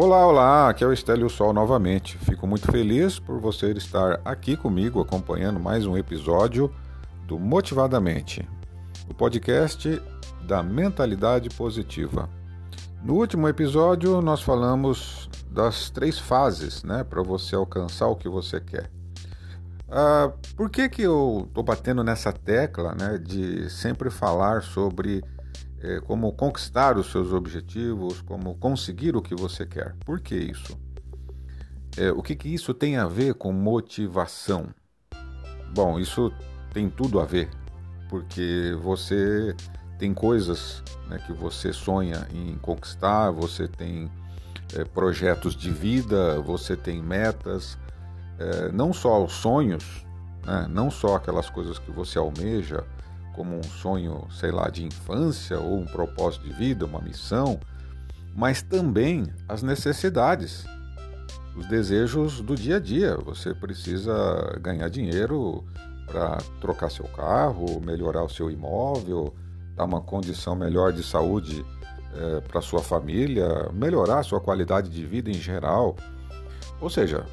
Olá, olá, aqui é o Estélio Sol novamente. Fico muito feliz por você estar aqui comigo acompanhando mais um episódio do Motivadamente, o podcast da mentalidade positiva. No último episódio, nós falamos das três fases né, para você alcançar o que você quer. Ah, por que, que eu estou batendo nessa tecla né, de sempre falar sobre é, como conquistar os seus objetivos, como conseguir o que você quer. Por que isso? É, o que, que isso tem a ver com motivação? Bom, isso tem tudo a ver, porque você tem coisas né, que você sonha em conquistar, você tem é, projetos de vida, você tem metas, é, não só os sonhos, né, não só aquelas coisas que você almeja, como um sonho, sei lá, de infância ou um propósito de vida, uma missão, mas também as necessidades, os desejos do dia a dia. Você precisa ganhar dinheiro para trocar seu carro, melhorar o seu imóvel, dar uma condição melhor de saúde é, para sua família, melhorar a sua qualidade de vida em geral. Ou seja,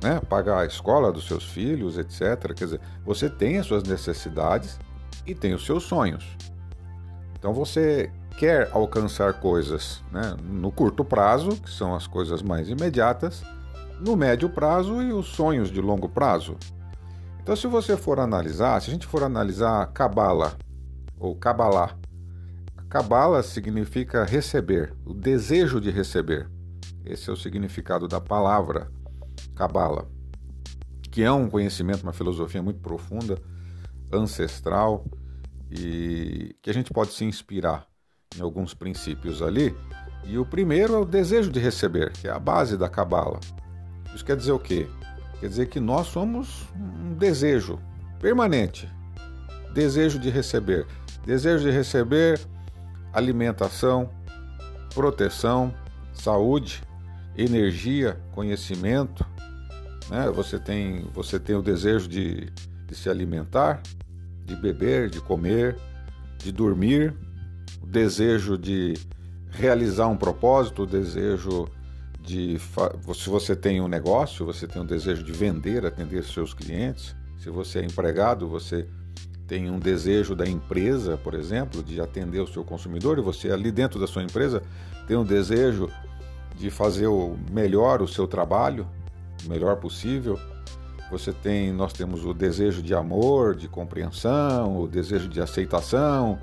né, pagar a escola dos seus filhos, etc. Quer dizer, você tem as suas necessidades e tem os seus sonhos. Então você quer alcançar coisas né, no curto prazo, que são as coisas mais imediatas, no médio prazo e os sonhos de longo prazo. Então, se você for analisar, se a gente for analisar Kabbalah ou Kabbalah, Kabbalah significa receber, o desejo de receber. Esse é o significado da palavra Kabbalah, que é um conhecimento, uma filosofia muito profunda, ancestral, e que a gente pode se inspirar em alguns princípios ali. E o primeiro é o desejo de receber, que é a base da cabala. Isso quer dizer o quê? Quer dizer que nós somos um desejo permanente, desejo de receber, desejo de receber alimentação, proteção, saúde, energia, conhecimento. Né? Você tem você tem o desejo de, de se alimentar, de beber, de comer, de dormir, o desejo de realizar um propósito, o desejo de. Se você tem um negócio, você tem um desejo de vender, atender seus clientes. Se você é empregado, você tem um desejo da empresa, por exemplo, de atender o seu consumidor, e você ali dentro da sua empresa tem um desejo de fazer o melhor o seu trabalho, o melhor possível. Você tem, nós temos o desejo de amor, de compreensão, o desejo de aceitação,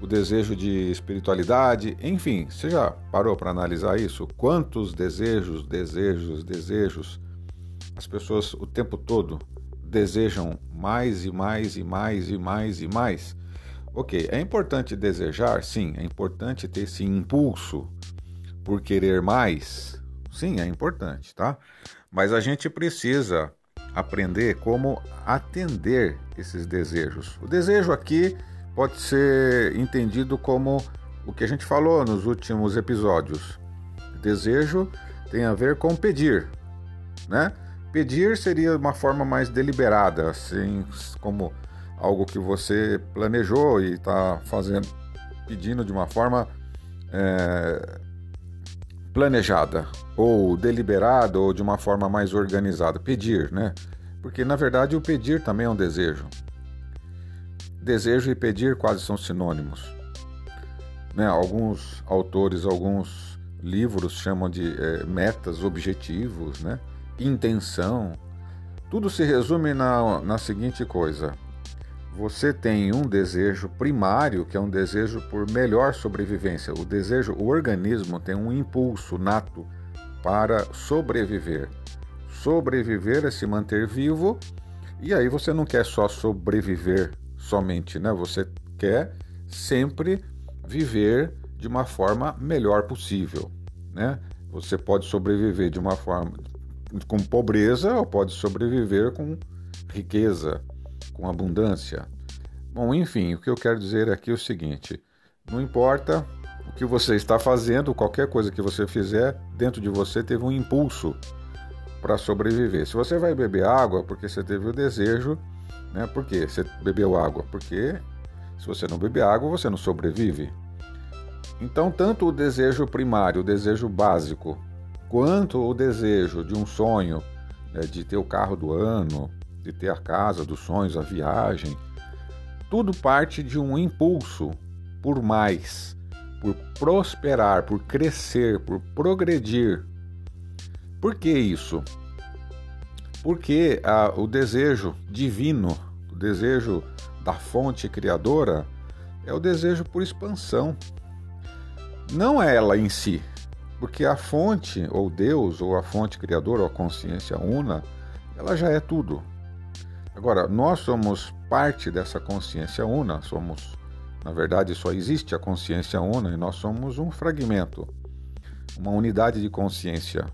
o desejo de espiritualidade, enfim, você já parou para analisar isso? Quantos desejos, desejos, desejos as pessoas o tempo todo desejam mais e mais e mais e mais e mais? Ok, é importante desejar, sim, é importante ter esse impulso por querer mais, sim, é importante, tá? Mas a gente precisa aprender como atender esses desejos. O desejo aqui pode ser entendido como o que a gente falou nos últimos episódios. desejo tem a ver com pedir, né? Pedir seria uma forma mais deliberada, assim como algo que você planejou e está fazendo, pedindo de uma forma é, planejada, ou deliberada, ou de uma forma mais organizada. Pedir, né? Porque na verdade o pedir também é um desejo. Desejo e pedir quase são sinônimos. Né? Alguns autores, alguns livros chamam de é, metas, objetivos, né? intenção. Tudo se resume na, na seguinte coisa: você tem um desejo primário, que é um desejo por melhor sobrevivência. O desejo, o organismo tem um impulso nato para sobreviver. Sobreviver é se manter vivo, e aí você não quer só sobreviver somente, né? Você quer sempre viver de uma forma melhor possível, né? Você pode sobreviver de uma forma com pobreza ou pode sobreviver com riqueza, com abundância. Bom, enfim, o que eu quero dizer aqui é o seguinte: não importa o que você está fazendo, qualquer coisa que você fizer, dentro de você teve um impulso para sobreviver. Se você vai beber água porque você teve o desejo, né? Por que você bebeu água? Porque se você não beber água, você não sobrevive. Então, tanto o desejo primário, o desejo básico, quanto o desejo de um sonho, né, de ter o carro do ano, de ter a casa dos sonhos, a viagem, tudo parte de um impulso por mais, por prosperar, por crescer, por progredir. Por que isso? Porque ah, o desejo divino, o desejo da fonte criadora, é o desejo por expansão. Não é ela em si, porque a fonte, ou Deus, ou a fonte criadora, ou a consciência una, ela já é tudo. Agora, nós somos parte dessa consciência una, somos, na verdade, só existe a consciência una e nós somos um fragmento, uma unidade de consciência,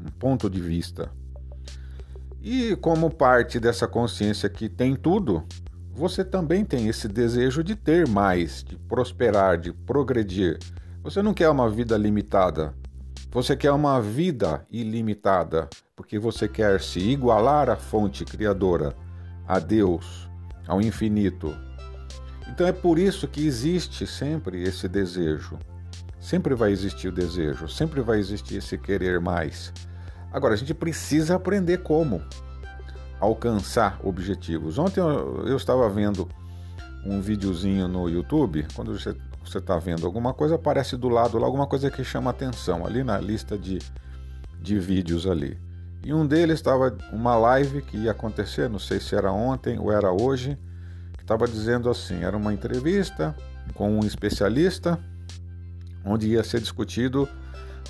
um ponto de vista. E como parte dessa consciência que tem tudo, você também tem esse desejo de ter mais, de prosperar, de progredir. Você não quer uma vida limitada. Você quer uma vida ilimitada, porque você quer se igualar à fonte criadora, a Deus, ao infinito. Então é por isso que existe sempre esse desejo. Sempre vai existir o desejo, sempre vai existir esse querer mais. Agora, a gente precisa aprender como alcançar objetivos. Ontem eu, estava vendo um videozinho no YouTube, quando você está vendo alguma coisa, aparece do lado lá alguma coisa que chama atenção, ali na lista de, de vídeos ali. E um deles estava uma live que ia acontecer, não sei se era ontem ou era hoje, que estava dizendo assim, era uma entrevista com um especialista, onde ia ser discutido,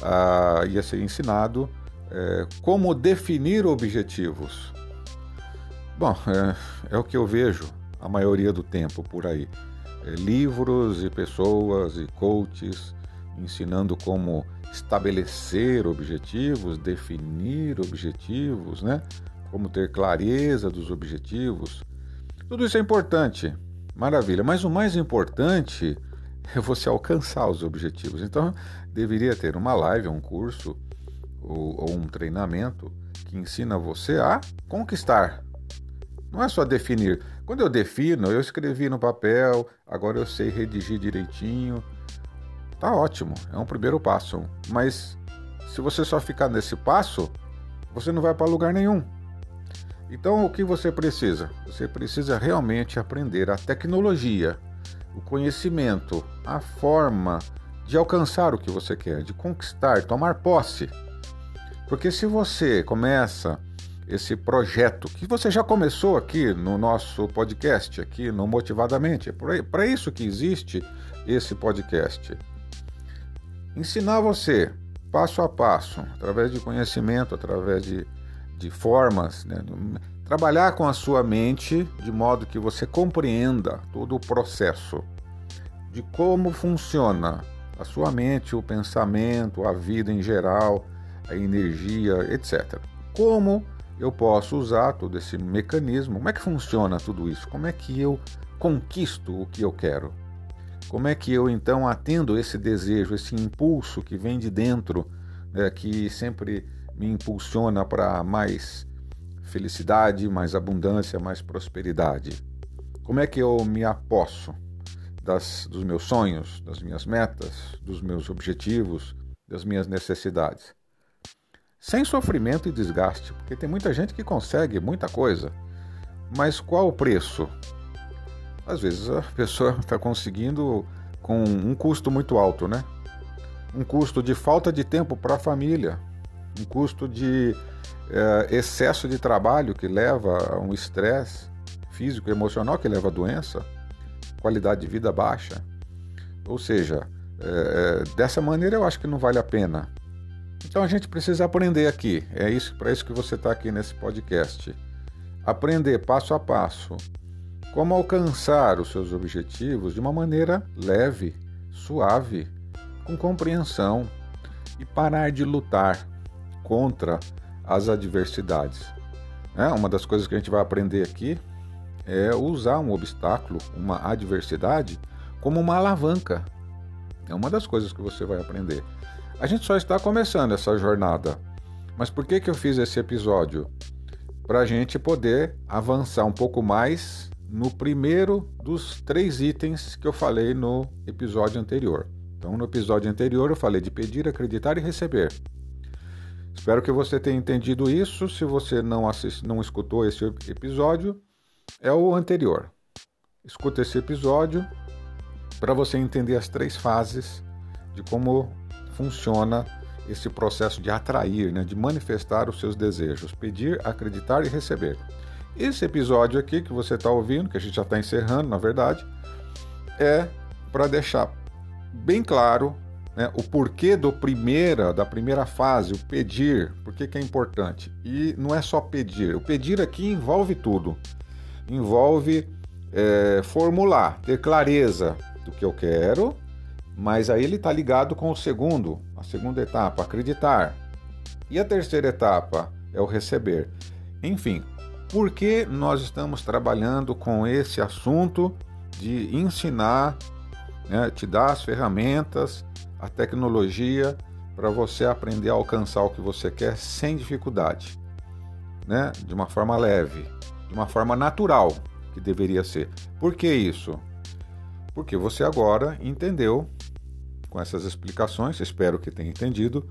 uh, ia ser ensinado é, como definir objetivos. Bom, é, é, o que eu vejo a maioria do tempo por aí. É, livros e pessoas e coaches ensinando como estabelecer objetivos, definir objetivos, né? Como ter clareza dos objetivos. Tudo isso é importante, maravilha. Mas o mais importante é você alcançar os objetivos. Então, deveria ter uma live, um curso ou, ou um treinamento que ensina você a conquistar. Não é só definir. Quando eu defino, eu escrevi no papel, agora eu sei redigir direitinho. Tá ótimo, é um primeiro passo. Mas se você só ficar nesse passo, você não vai para lugar nenhum. Então, o que você precisa? Você precisa realmente aprender a tecnologia, o conhecimento, a forma de alcançar o que você quer, de conquistar, tomar posse. Porque se você começa esse projeto que você já começou aqui no nosso podcast, aqui no Motivadamente, é para isso que existe esse podcast. Ensinar você passo a passo, através de conhecimento, através de, de formas, né? trabalhar com a sua mente de modo que você compreenda todo o processo de como funciona a sua mente, o pensamento, a vida em geral a energia, etc. Como eu posso usar todo esse mecanismo? Como é que funciona tudo isso? Como é que eu conquisto o que eu quero? Como é que eu então atendo esse desejo, esse impulso que vem de dentro, né, que sempre me impulsiona para mais felicidade, mais abundância, mais prosperidade? Como é que eu me aposso das, dos meus sonhos, das minhas metas, dos meus objetivos, das minhas necessidades? sem sofrimento e desgaste, porque tem muita gente que consegue muita coisa, mas qual o preço? Às vezes a pessoa está conseguindo com um custo muito alto, né? Um custo de falta de tempo para a família, um custo de é, excesso de trabalho que leva a um estresse físico e emocional que leva a doença, qualidade de vida baixa. Ou seja, é, dessa maneira eu acho que não vale a pena. Então a gente precisa aprender aqui. É isso para isso que você está aqui nesse podcast. Aprender passo a passo como alcançar os seus objetivos de uma maneira leve, suave, com compreensão e parar de lutar contra as adversidades. É, uma das coisas que a gente vai aprender aqui é usar um obstáculo, uma adversidade, como uma alavanca. É uma das coisas que você vai aprender. A gente só está começando essa jornada. Mas por que, que eu fiz esse episódio? Para a gente poder avançar um pouco mais no primeiro dos três itens que eu falei no episódio anterior. Então, no episódio anterior, eu falei de pedir, acreditar e receber. Espero que você tenha entendido isso. Se você não, assist... não escutou esse episódio, é o anterior. Escuta esse episódio para você entender as três fases de como funciona esse processo de atrair, né, de manifestar os seus desejos, pedir, acreditar e receber. Esse episódio aqui que você está ouvindo, que a gente já está encerrando, na verdade, é para deixar bem claro né, o porquê do primeira, da primeira fase, o pedir, por que é importante. E não é só pedir, o pedir aqui envolve tudo. Envolve é, formular, ter clareza do que eu quero, mas aí ele está ligado com o segundo, a segunda etapa, acreditar. E a terceira etapa é o receber. Enfim, por que nós estamos trabalhando com esse assunto de ensinar, né, te dar as ferramentas, a tecnologia para você aprender a alcançar o que você quer sem dificuldade, né? De uma forma leve, de uma forma natural, que deveria ser. Por que isso? Porque você agora entendeu com essas explicações, espero que tenha entendido,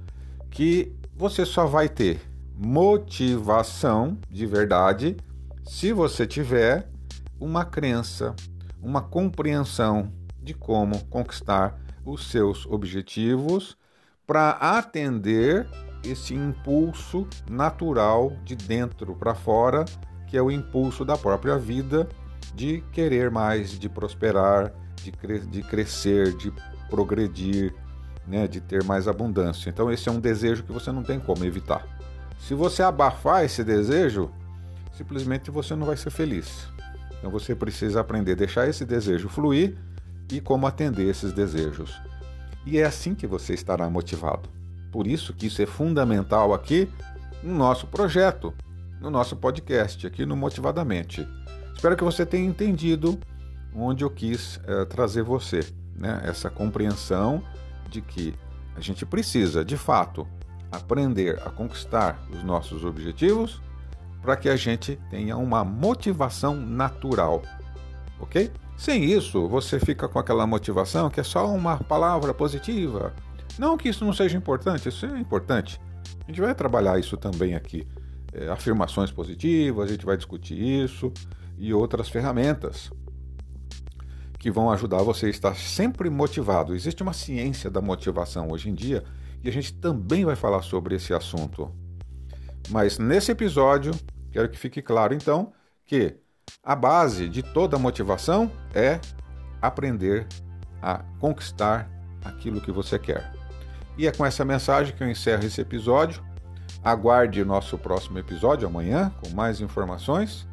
que você só vai ter motivação de verdade se você tiver uma crença, uma compreensão de como conquistar os seus objetivos para atender esse impulso natural de dentro para fora, que é o impulso da própria vida de querer mais, de prosperar, de, cre de crescer, de progredir, né, de ter mais abundância. Então, esse é um desejo que você não tem como evitar. Se você abafar esse desejo, simplesmente você não vai ser feliz. Então, você precisa aprender a deixar esse desejo fluir e como atender esses desejos. E é assim que você estará motivado. Por isso que isso é fundamental aqui no nosso projeto, no nosso podcast, aqui no Motivadamente. Espero que você tenha entendido onde eu quis é, trazer você, né? essa compreensão de que a gente precisa, de fato, aprender a conquistar os nossos objetivos para que a gente tenha uma motivação natural, ok? Sem isso, você fica com aquela motivação que é só uma palavra positiva. Não que isso não seja importante, isso é importante. A gente vai trabalhar isso também aqui. É, afirmações positivas, a gente vai discutir isso e outras ferramentas que vão ajudar você a estar sempre motivado. Existe uma ciência da motivação hoje em dia e a gente também vai falar sobre esse assunto. Mas nesse episódio, quero que fique claro então que a base de toda motivação é aprender a conquistar aquilo que você quer. E é com essa mensagem que eu encerro esse episódio. Aguarde nosso próximo episódio amanhã com mais informações.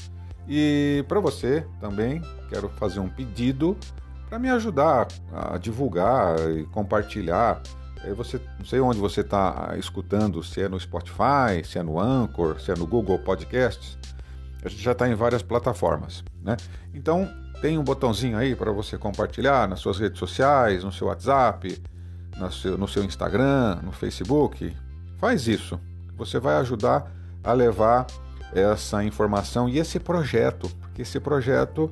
E para você também quero fazer um pedido para me ajudar a divulgar e compartilhar. Você, não sei onde você está escutando, se é no Spotify, se é no Anchor, se é no Google Podcasts. A gente já está em várias plataformas, né? Então tem um botãozinho aí para você compartilhar nas suas redes sociais, no seu WhatsApp, no seu, no seu Instagram, no Facebook. Faz isso. Você vai ajudar a levar essa informação e esse projeto, porque esse projeto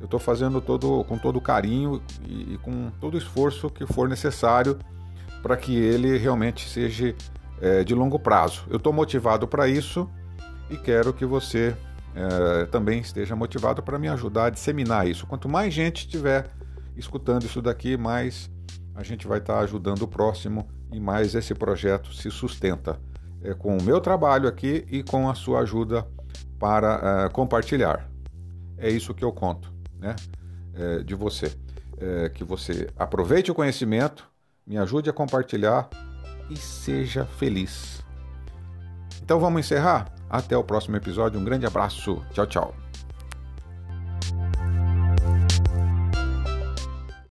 eu estou fazendo todo, com todo carinho e, e, com todo o esforço que for necessário para que ele realmente seja é, de longo prazo. Eu estou motivado para isso e quero que você é, também esteja motivado para me ajudar a disseminar isso. Quanto mais gente estiver escutando isso daqui, mais a gente vai estar tá ajudando o próximo e mais esse projeto se sustenta é, com o meu trabalho aqui e com a sua ajuda para é, compartilhar. É isso que eu conto, né? É, de você. É, que você aproveite o conhecimento, me ajude a compartilhar e seja feliz. Então vamos encerrar? Até o próximo episódio. Um grande abraço. Tchau, tchau.